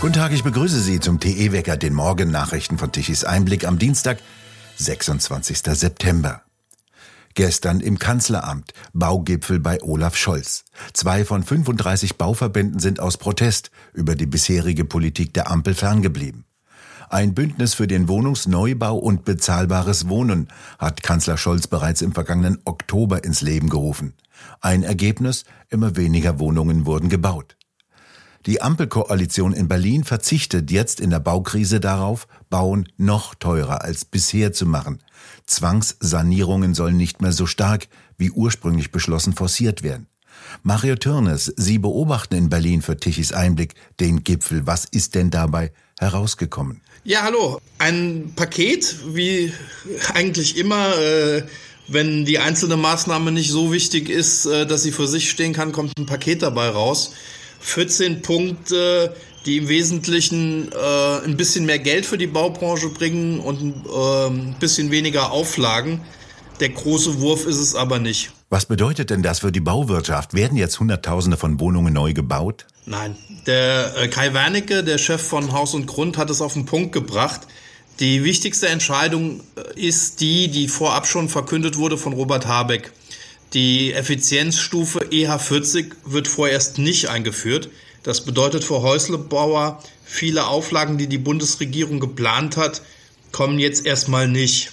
Guten Tag, ich begrüße Sie zum TE-Wecker, den Morgennachrichten von Tichys Einblick am Dienstag, 26. September. Gestern im Kanzleramt, Baugipfel bei Olaf Scholz. Zwei von 35 Bauverbänden sind aus Protest über die bisherige Politik der Ampel ferngeblieben. Ein Bündnis für den Wohnungsneubau und bezahlbares Wohnen hat Kanzler Scholz bereits im vergangenen Oktober ins Leben gerufen. Ein Ergebnis, immer weniger Wohnungen wurden gebaut. Die Ampelkoalition in Berlin verzichtet jetzt in der Baukrise darauf, Bauen noch teurer als bisher zu machen. Zwangssanierungen sollen nicht mehr so stark wie ursprünglich beschlossen forciert werden. Mario Türnes, Sie beobachten in Berlin für Tichys Einblick den Gipfel. Was ist denn dabei herausgekommen? Ja, hallo. Ein Paket, wie eigentlich immer. Äh wenn die einzelne Maßnahme nicht so wichtig ist, äh, dass sie für sich stehen kann, kommt ein Paket dabei raus. 14 Punkte, die im Wesentlichen äh, ein bisschen mehr Geld für die Baubranche bringen und äh, ein bisschen weniger Auflagen. Der große Wurf ist es aber nicht. Was bedeutet denn das für die Bauwirtschaft? Werden jetzt Hunderttausende von Wohnungen neu gebaut? Nein. Der äh, Kai Wernicke, der Chef von Haus und Grund, hat es auf den Punkt gebracht. Die wichtigste Entscheidung äh, ist die, die vorab schon verkündet wurde von Robert Habeck. Die Effizienzstufe EH40 wird vorerst nicht eingeführt. Das bedeutet für Häuslebauer, viele Auflagen, die die Bundesregierung geplant hat, kommen jetzt erstmal nicht.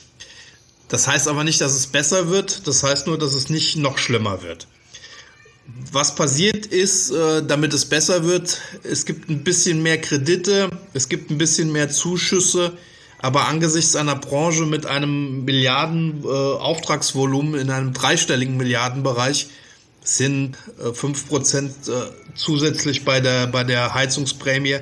Das heißt aber nicht, dass es besser wird, das heißt nur, dass es nicht noch schlimmer wird. Was passiert ist, äh, damit es besser wird, es gibt ein bisschen mehr Kredite, es gibt ein bisschen mehr Zuschüsse, aber angesichts einer Branche mit einem Milliarden äh, Auftragsvolumen in einem dreistelligen Milliardenbereich sind äh, 5% äh, zusätzlich bei der, bei der Heizungsprämie.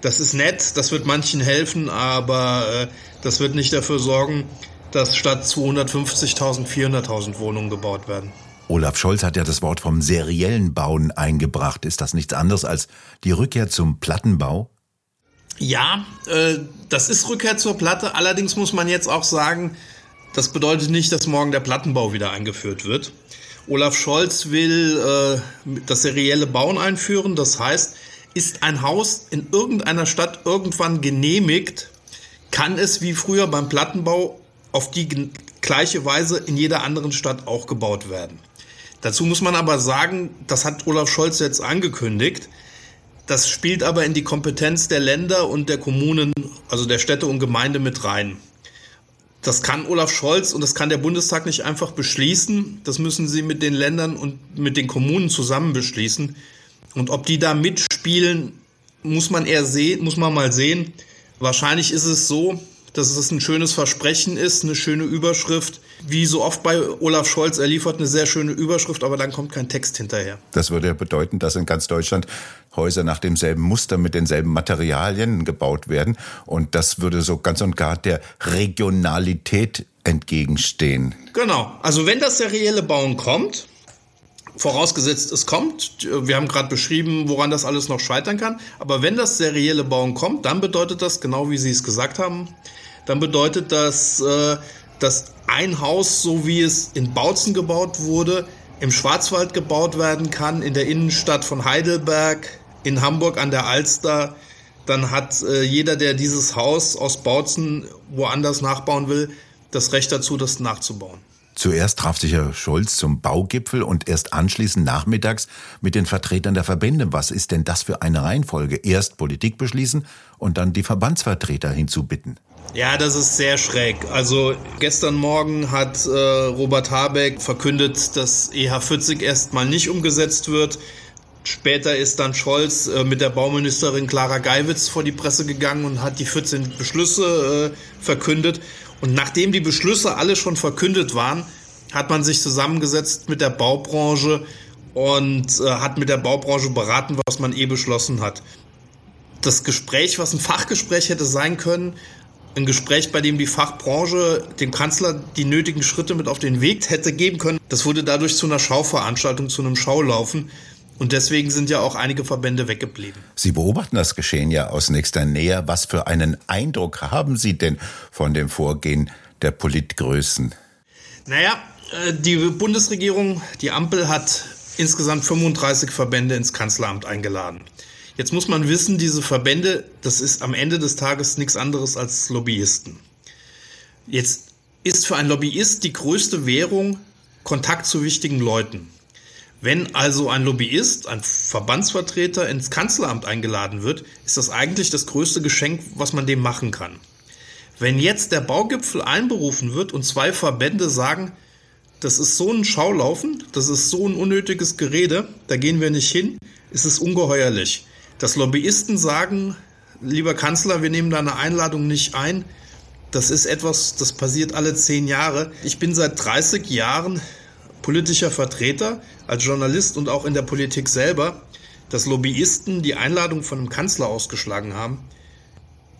Das ist nett, das wird manchen helfen, aber äh, das wird nicht dafür sorgen, dass statt 250.000 400.000 Wohnungen gebaut werden. Olaf Scholz hat ja das Wort vom seriellen Bauen eingebracht. Ist das nichts anderes als die Rückkehr zum Plattenbau? Ja, äh, das ist Rückkehr zur Platte. Allerdings muss man jetzt auch sagen, das bedeutet nicht, dass morgen der Plattenbau wieder eingeführt wird. Olaf Scholz will äh, das serielle Bauen einführen. Das heißt, ist ein Haus in irgendeiner Stadt irgendwann genehmigt, kann es wie früher beim Plattenbau auf die gleiche Weise in jeder anderen Stadt auch gebaut werden. Dazu muss man aber sagen, das hat Olaf Scholz jetzt angekündigt. Das spielt aber in die Kompetenz der Länder und der Kommunen, also der Städte und Gemeinde mit rein. Das kann Olaf Scholz und das kann der Bundestag nicht einfach beschließen. Das müssen sie mit den Ländern und mit den Kommunen zusammen beschließen. Und ob die da mitspielen, muss man eher sehen, muss man mal sehen. Wahrscheinlich ist es so, dass es ein schönes Versprechen ist, eine schöne Überschrift. Wie so oft bei Olaf Scholz, er liefert eine sehr schöne Überschrift, aber dann kommt kein Text hinterher. Das würde ja bedeuten, dass in ganz Deutschland Häuser nach demselben Muster mit denselben Materialien gebaut werden. Und das würde so ganz und gar der Regionalität entgegenstehen. Genau. Also wenn das serielle Bauen kommt, vorausgesetzt es kommt, wir haben gerade beschrieben, woran das alles noch scheitern kann, aber wenn das serielle Bauen kommt, dann bedeutet das, genau wie Sie es gesagt haben, dann bedeutet das, äh, dass ein Haus, so wie es in Bautzen gebaut wurde, im Schwarzwald gebaut werden kann, in der Innenstadt von Heidelberg, in Hamburg an der Alster. Dann hat äh, jeder, der dieses Haus aus Bautzen woanders nachbauen will, das Recht dazu, das nachzubauen. Zuerst traf sich Herr Scholz zum Baugipfel und erst anschließend nachmittags mit den Vertretern der Verbände. Was ist denn das für eine Reihenfolge? Erst Politik beschließen und dann die Verbandsvertreter hinzubitten. Ja, das ist sehr schräg. Also gestern Morgen hat äh, Robert Habeck verkündet, dass EH40 erstmal nicht umgesetzt wird. Später ist dann Scholz äh, mit der Bauministerin Clara Geiwitz vor die Presse gegangen und hat die 14 Beschlüsse äh, verkündet. Und nachdem die Beschlüsse alle schon verkündet waren, hat man sich zusammengesetzt mit der Baubranche und äh, hat mit der Baubranche beraten, was man eh beschlossen hat. Das Gespräch, was ein Fachgespräch hätte sein können, ein Gespräch, bei dem die Fachbranche dem Kanzler die nötigen Schritte mit auf den Weg hätte geben können, das wurde dadurch zu einer Schauveranstaltung, zu einem Schaulaufen. Und deswegen sind ja auch einige Verbände weggeblieben. Sie beobachten das Geschehen ja aus nächster Nähe. Was für einen Eindruck haben Sie denn von dem Vorgehen der Politgrößen? Naja, äh, die Bundesregierung, die Ampel hat insgesamt 35 Verbände ins Kanzleramt eingeladen. Jetzt muss man wissen, diese Verbände, das ist am Ende des Tages nichts anderes als Lobbyisten. Jetzt ist für einen Lobbyist die größte Währung Kontakt zu wichtigen Leuten. Wenn also ein Lobbyist, ein Verbandsvertreter ins Kanzleramt eingeladen wird, ist das eigentlich das größte Geschenk, was man dem machen kann. Wenn jetzt der Baugipfel einberufen wird und zwei Verbände sagen, das ist so ein Schaulaufen, das ist so ein unnötiges Gerede, da gehen wir nicht hin, ist es ungeheuerlich. Dass Lobbyisten sagen, lieber Kanzler, wir nehmen deine Einladung nicht ein, das ist etwas, das passiert alle zehn Jahre. Ich bin seit 30 Jahren politischer Vertreter, als Journalist und auch in der Politik selber, dass Lobbyisten die Einladung von einem Kanzler ausgeschlagen haben.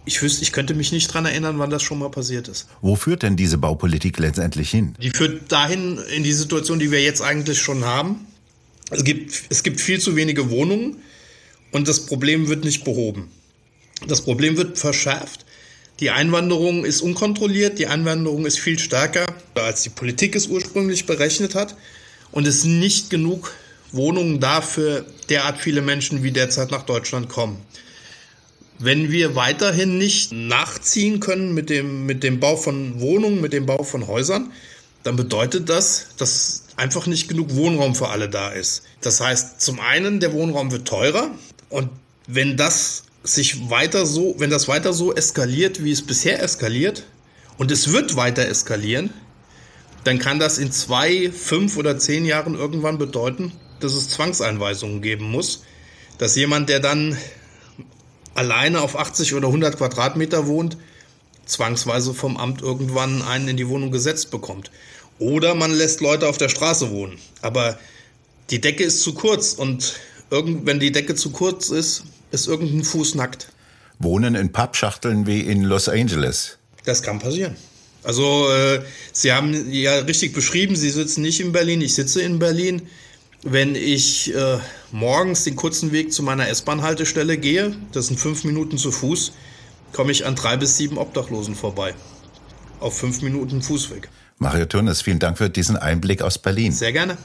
Ich wüsste, ich könnte mich nicht daran erinnern, wann das schon mal passiert ist. Wo führt denn diese Baupolitik letztendlich hin? Die führt dahin in die Situation, die wir jetzt eigentlich schon haben. Es gibt, es gibt viel zu wenige Wohnungen und das Problem wird nicht behoben. Das Problem wird verschärft. Die Einwanderung ist unkontrolliert, die Einwanderung ist viel stärker, als die Politik es ursprünglich berechnet hat. Und es sind nicht genug Wohnungen da für derart viele Menschen, wie derzeit nach Deutschland kommen. Wenn wir weiterhin nicht nachziehen können mit dem, mit dem Bau von Wohnungen, mit dem Bau von Häusern, dann bedeutet das, dass einfach nicht genug Wohnraum für alle da ist. Das heißt, zum einen, der Wohnraum wird teurer und wenn das sich weiter so, wenn das weiter so eskaliert, wie es bisher eskaliert, und es wird weiter eskalieren, dann kann das in zwei, fünf oder zehn Jahren irgendwann bedeuten, dass es Zwangseinweisungen geben muss, dass jemand, der dann alleine auf 80 oder 100 Quadratmeter wohnt, zwangsweise vom Amt irgendwann einen in die Wohnung gesetzt bekommt. Oder man lässt Leute auf der Straße wohnen. Aber die Decke ist zu kurz und irgend, wenn die Decke zu kurz ist, ist irgendein Fuß nackt. Wohnen in Pappschachteln wie in Los Angeles. Das kann passieren. Also äh, Sie haben ja richtig beschrieben, Sie sitzen nicht in Berlin, ich sitze in Berlin. Wenn ich äh, morgens den kurzen Weg zu meiner S-Bahn-Haltestelle gehe, das sind fünf Minuten zu Fuß, komme ich an drei bis sieben Obdachlosen vorbei. Auf fünf Minuten Fußweg. Mario Turnes, vielen Dank für diesen Einblick aus Berlin. Sehr gerne.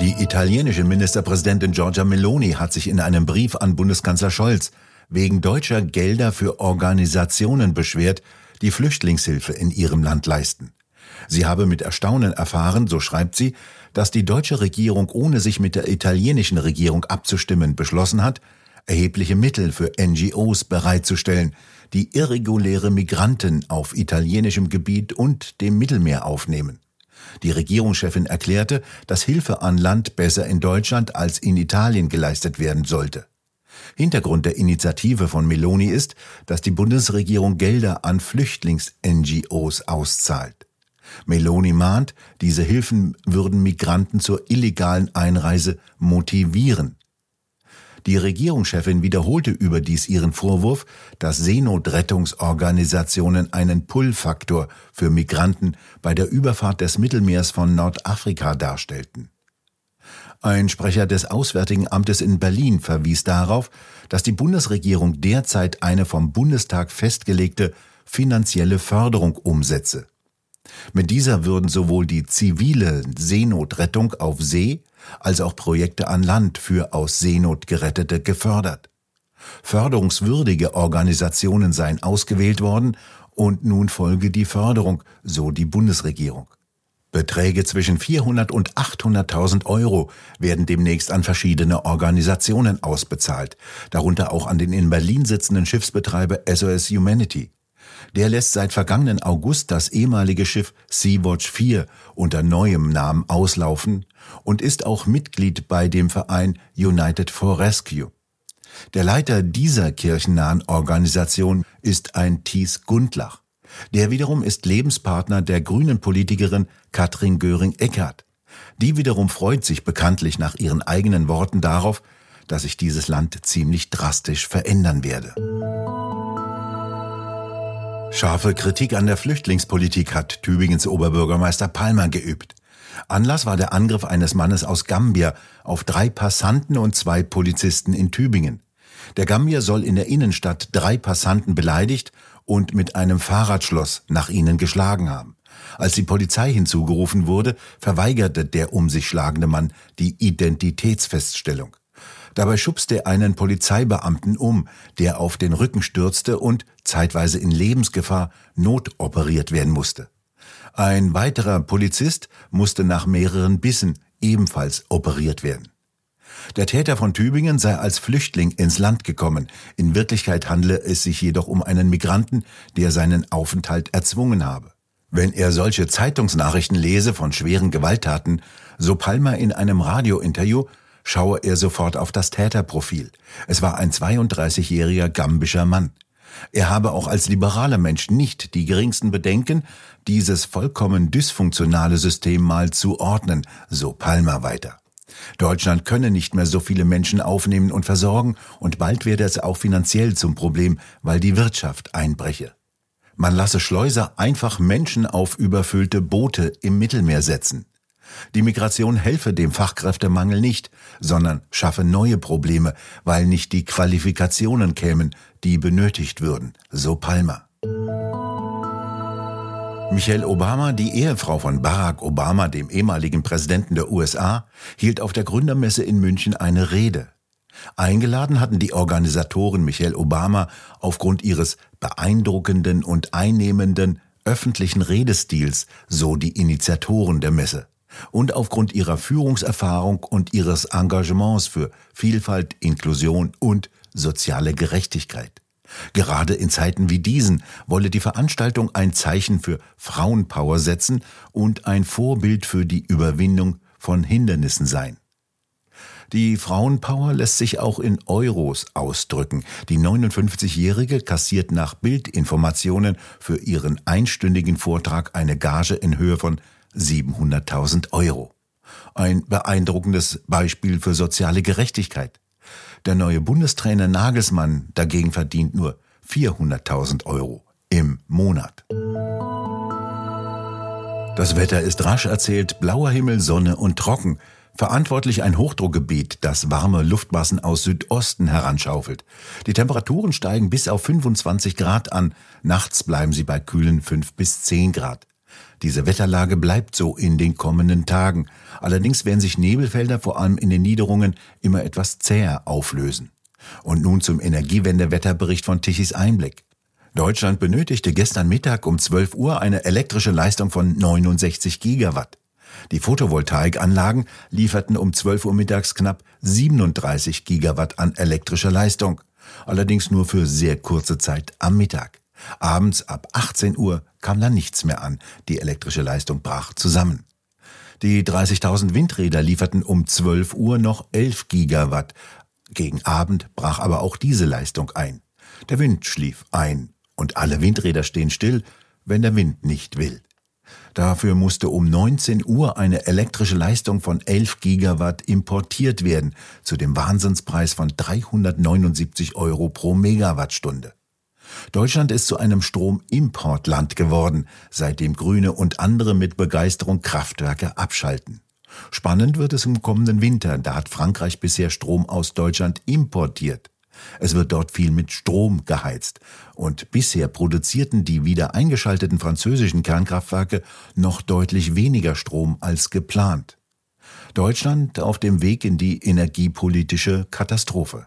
Die italienische Ministerpräsidentin Giorgia Meloni hat sich in einem Brief an Bundeskanzler Scholz wegen deutscher Gelder für Organisationen beschwert, die Flüchtlingshilfe in ihrem Land leisten. Sie habe mit Erstaunen erfahren, so schreibt sie, dass die deutsche Regierung ohne sich mit der italienischen Regierung abzustimmen beschlossen hat, erhebliche Mittel für NGOs bereitzustellen, die irreguläre Migranten auf italienischem Gebiet und dem Mittelmeer aufnehmen. Die Regierungschefin erklärte, dass Hilfe an Land besser in Deutschland als in Italien geleistet werden sollte. Hintergrund der Initiative von Meloni ist, dass die Bundesregierung Gelder an Flüchtlings-NGOs auszahlt. Meloni mahnt, diese Hilfen würden Migranten zur illegalen Einreise motivieren. Die Regierungschefin wiederholte überdies ihren Vorwurf, dass Seenotrettungsorganisationen einen Pull-Faktor für Migranten bei der Überfahrt des Mittelmeers von Nordafrika darstellten. Ein Sprecher des Auswärtigen Amtes in Berlin verwies darauf, dass die Bundesregierung derzeit eine vom Bundestag festgelegte finanzielle Förderung umsetze. Mit dieser würden sowohl die zivile Seenotrettung auf See als auch Projekte an Land für aus Seenot gerettete gefördert. Förderungswürdige Organisationen seien ausgewählt worden und nun folge die Förderung, so die Bundesregierung. Beträge zwischen 400 und 800.000 Euro werden demnächst an verschiedene Organisationen ausbezahlt, darunter auch an den in Berlin sitzenden Schiffsbetreiber SOS Humanity. Der lässt seit vergangenen August das ehemalige Schiff Sea-Watch 4 unter neuem Namen auslaufen und ist auch Mitglied bei dem Verein United for Rescue. Der Leiter dieser kirchennahen Organisation ist ein Thies Gundlach. Der wiederum ist Lebenspartner der grünen Politikerin Katrin Göring-Eckardt. Die wiederum freut sich bekanntlich nach ihren eigenen Worten darauf, dass sich dieses Land ziemlich drastisch verändern werde. Scharfe Kritik an der Flüchtlingspolitik hat Tübingens Oberbürgermeister Palmer geübt. Anlass war der Angriff eines Mannes aus Gambia auf drei Passanten und zwei Polizisten in Tübingen. Der Gambier soll in der Innenstadt drei Passanten beleidigt und mit einem Fahrradschloss nach ihnen geschlagen haben. Als die Polizei hinzugerufen wurde, verweigerte der um sich schlagende Mann die Identitätsfeststellung. Dabei schubste er einen Polizeibeamten um, der auf den Rücken stürzte und, zeitweise in Lebensgefahr, notoperiert werden musste. Ein weiterer Polizist musste nach mehreren Bissen ebenfalls operiert werden. Der Täter von Tübingen sei als Flüchtling ins Land gekommen. In Wirklichkeit handle es sich jedoch um einen Migranten, der seinen Aufenthalt erzwungen habe. Wenn er solche Zeitungsnachrichten lese von schweren Gewalttaten, so Palmer in einem Radiointerview, schaue er sofort auf das Täterprofil. Es war ein 32-jähriger gambischer Mann. Er habe auch als liberaler Mensch nicht die geringsten Bedenken, dieses vollkommen dysfunktionale System mal zu ordnen, so Palmer weiter. Deutschland könne nicht mehr so viele Menschen aufnehmen und versorgen, und bald werde es auch finanziell zum Problem, weil die Wirtschaft einbreche. Man lasse Schleuser einfach Menschen auf überfüllte Boote im Mittelmeer setzen. Die Migration helfe dem Fachkräftemangel nicht, sondern schaffe neue Probleme, weil nicht die Qualifikationen kämen, die benötigt würden, so Palmer. Michelle Obama, die Ehefrau von Barack Obama, dem ehemaligen Präsidenten der USA, hielt auf der Gründermesse in München eine Rede. Eingeladen hatten die Organisatoren Michelle Obama aufgrund ihres beeindruckenden und einnehmenden öffentlichen Redestils, so die Initiatoren der Messe und aufgrund ihrer Führungserfahrung und ihres Engagements für Vielfalt, Inklusion und soziale Gerechtigkeit. Gerade in Zeiten wie diesen wolle die Veranstaltung ein Zeichen für Frauenpower setzen und ein Vorbild für die Überwindung von Hindernissen sein. Die Frauenpower lässt sich auch in Euros ausdrücken. Die 59-Jährige kassiert nach Bildinformationen für ihren einstündigen Vortrag eine Gage in Höhe von 700.000 Euro. Ein beeindruckendes Beispiel für soziale Gerechtigkeit. Der neue Bundestrainer Nagelsmann dagegen verdient nur 400.000 Euro im Monat. Das Wetter ist rasch erzählt, blauer Himmel, Sonne und trocken. Verantwortlich ein Hochdruckgebiet, das warme Luftmassen aus Südosten heranschaufelt. Die Temperaturen steigen bis auf 25 Grad an, nachts bleiben sie bei kühlen 5 bis 10 Grad. Diese Wetterlage bleibt so in den kommenden Tagen. Allerdings werden sich Nebelfelder vor allem in den Niederungen immer etwas zäher auflösen. Und nun zum Energiewendewetterbericht von Tichys Einblick. Deutschland benötigte gestern Mittag um 12 Uhr eine elektrische Leistung von 69 Gigawatt. Die Photovoltaikanlagen lieferten um 12 Uhr mittags knapp 37 Gigawatt an elektrischer Leistung, allerdings nur für sehr kurze Zeit am Mittag. Abends ab 18 Uhr kam dann nichts mehr an. Die elektrische Leistung brach zusammen. Die 30.000 Windräder lieferten um 12 Uhr noch 11 Gigawatt. Gegen Abend brach aber auch diese Leistung ein. Der Wind schlief ein und alle Windräder stehen still, wenn der Wind nicht will. Dafür musste um 19 Uhr eine elektrische Leistung von 11 Gigawatt importiert werden, zu dem Wahnsinnspreis von 379 Euro pro Megawattstunde. Deutschland ist zu einem Stromimportland geworden, seitdem Grüne und andere mit Begeisterung Kraftwerke abschalten. Spannend wird es im kommenden Winter, da hat Frankreich bisher Strom aus Deutschland importiert. Es wird dort viel mit Strom geheizt. Und bisher produzierten die wieder eingeschalteten französischen Kernkraftwerke noch deutlich weniger Strom als geplant. Deutschland auf dem Weg in die energiepolitische Katastrophe.